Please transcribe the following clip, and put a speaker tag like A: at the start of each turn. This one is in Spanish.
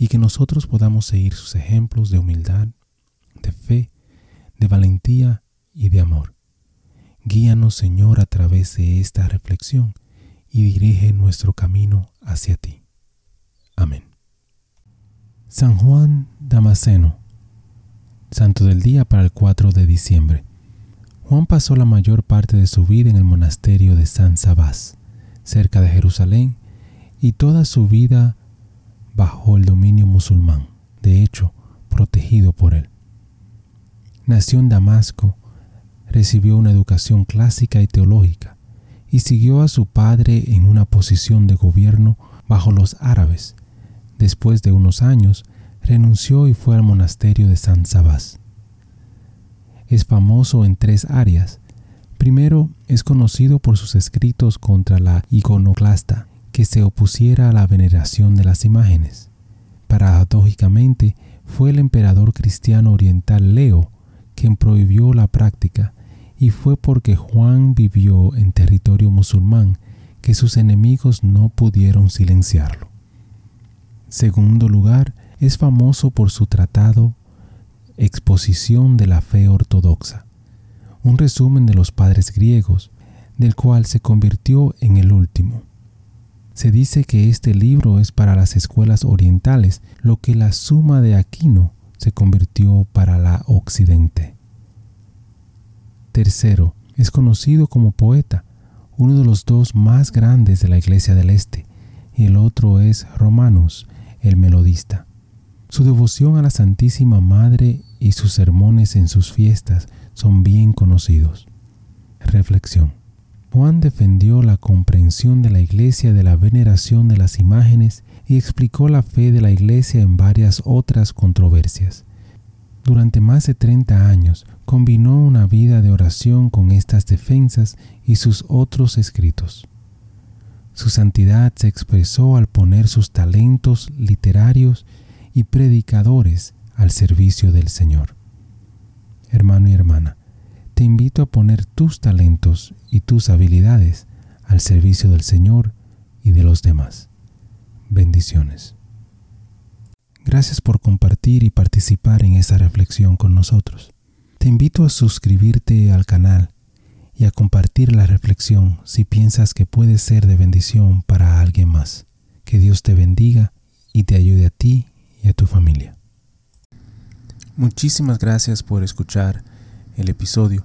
A: y que nosotros podamos seguir sus ejemplos de humildad, de fe, de valentía y de amor. Guíanos, Señor, a través de esta reflexión y dirige nuestro camino hacia ti. Amén. San Juan Damasceno, Santo del Día para el 4 de diciembre. Juan pasó la mayor parte de su vida en el monasterio de San Sabás cerca de Jerusalén, y toda su vida bajo el dominio musulmán, de hecho, protegido por él. Nació en Damasco, recibió una educación clásica y teológica, y siguió a su padre en una posición de gobierno bajo los árabes. Después de unos años, renunció y fue al monasterio de San Sabás. Es famoso en tres áreas, Primero, es conocido por sus escritos contra la iconoclasta, que se opusiera a la veneración de las imágenes. Paradójicamente, fue el emperador cristiano oriental Leo quien prohibió la práctica, y fue porque Juan vivió en territorio musulmán que sus enemigos no pudieron silenciarlo. Segundo lugar, es famoso por su tratado Exposición de la Fe Ortodoxa, un resumen de los padres griegos, del cual se convirtió en el último. Se dice que este libro es para las escuelas orientales, lo que la suma de Aquino se convirtió para la occidente. Tercero, es conocido como poeta, uno de los dos más grandes de la Iglesia del Este, y el otro es Romanus, el melodista. Su devoción a la Santísima Madre y sus sermones en sus fiestas son bien conocidos. Reflexión. Juan defendió la comprensión de la Iglesia de la veneración de las imágenes y explicó la fe de la Iglesia en varias otras controversias. Durante más de 30 años combinó una vida de oración con estas defensas y sus otros escritos. Su santidad se expresó al poner sus talentos literarios y predicadores al servicio del Señor hermano y hermana, te invito a poner tus talentos y tus habilidades al servicio del Señor y de los demás. Bendiciones. Gracias por compartir y participar en esta reflexión con nosotros. Te invito a suscribirte al canal y a compartir la reflexión si piensas que puede ser de bendición para alguien más. Que Dios te bendiga y te ayude a ti y a tu familia. Muchísimas gracias por escuchar el episodio.